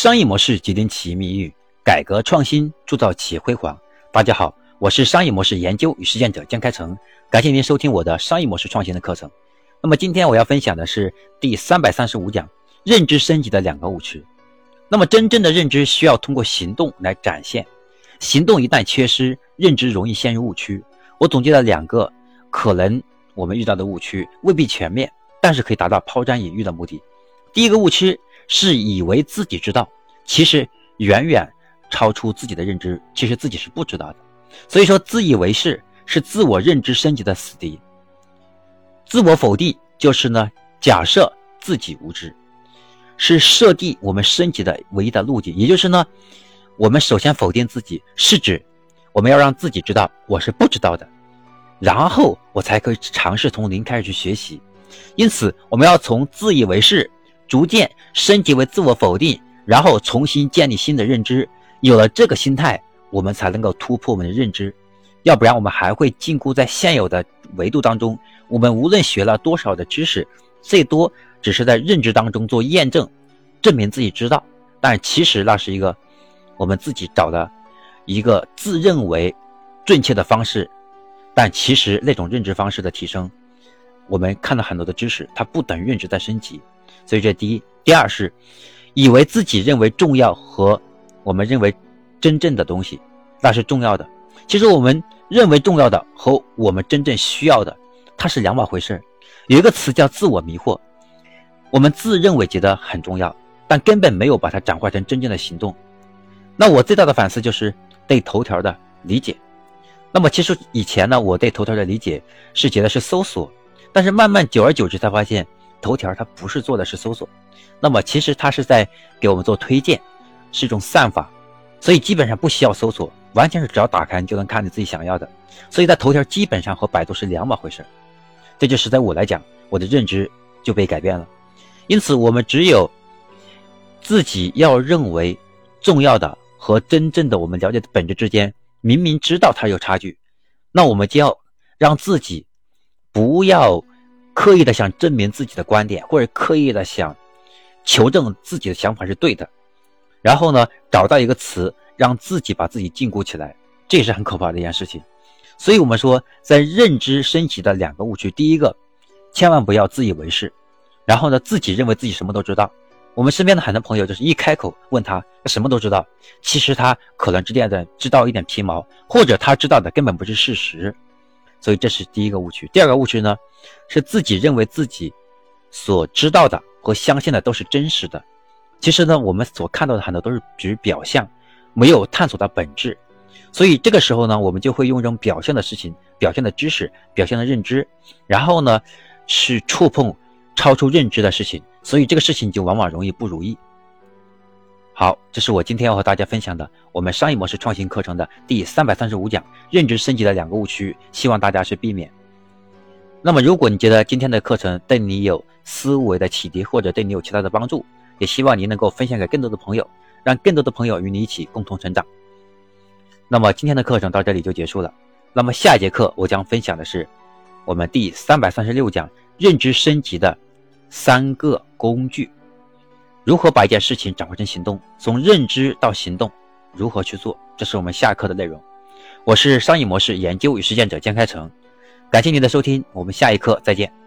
商业模式决定企业命运，改革创新铸造企业辉煌。大家好，我是商业模式研究与实践者江开成，感谢您收听我的商业模式创新的课程。那么今天我要分享的是第三百三十五讲：认知升级的两个误区。那么真正的认知需要通过行动来展现，行动一旦缺失，认知容易陷入误区。我总结了两个可能我们遇到的误区，未必全面，但是可以达到抛砖引玉的目的。第一个误区。是以为自己知道，其实远远超出自己的认知，其实自己是不知道的。所以说，自以为是是自我认知升级的死敌。自我否定就是呢，假设自己无知，是设定我们升级的唯一的路径。也就是呢，我们首先否定自己，是指我们要让自己知道我是不知道的，然后我才可以尝试从零开始去学习。因此，我们要从自以为是。逐渐升级为自我否定，然后重新建立新的认知。有了这个心态，我们才能够突破我们的认知。要不然，我们还会禁锢在现有的维度当中。我们无论学了多少的知识，最多只是在认知当中做验证，证明自己知道。但其实那是一个我们自己找的一个自认为正确的方式。但其实那种认知方式的提升，我们看到很多的知识，它不等于认知在升级。所以这第一，第二是以为自己认为重要和我们认为真正的东西，那是重要的。其实我们认为重要的和我们真正需要的，它是两码回事。有一个词叫自我迷惑，我们自认为觉得很重要，但根本没有把它转化成真正的行动。那我最大的反思就是对头条的理解。那么其实以前呢，我对头条的理解是觉得是搜索，但是慢慢久而久之才发现。头条它不是做的是搜索，那么其实它是在给我们做推荐，是一种算法，所以基本上不需要搜索，完全是只要打开就能看你自己想要的。所以在头条基本上和百度是两码回事，这就是在我来讲，我的认知就被改变了。因此，我们只有自己要认为重要的和真正的我们了解的本质之间，明明知道它有差距，那我们就要让自己不要。刻意的想证明自己的观点，或者刻意的想求证自己的想法是对的，然后呢，找到一个词让自己把自己禁锢起来，这也是很可怕的一件事情。所以，我们说，在认知升级的两个误区，第一个，千万不要自以为是，然后呢，自己认为自己什么都知道。我们身边的很多朋友就是一开口问他什么都知道，其实他可能知道的知道一点皮毛，或者他知道的根本不是事实。所以这是第一个误区。第二个误区呢，是自己认为自己所知道的和相信的都是真实的。其实呢，我们所看到的很多都是只表象，没有探索到本质。所以这个时候呢，我们就会用这种表象的事情、表现的知识、表现的认知，然后呢，去触碰超出认知的事情。所以这个事情就往往容易不如意。好，这是我今天要和大家分享的我们商业模式创新课程的第三百三十五讲认知升级的两个误区，希望大家是避免。那么，如果你觉得今天的课程对你有思维的启迪，或者对你有其他的帮助，也希望您能够分享给更多的朋友，让更多的朋友与你一起共同成长。那么，今天的课程到这里就结束了。那么，下一节课我将分享的是我们第三百三十六讲认知升级的三个工具。如何把一件事情转化成行动？从认知到行动，如何去做？这是我们下课的内容。我是商业模式研究与实践者江开成，感谢您的收听，我们下一课再见。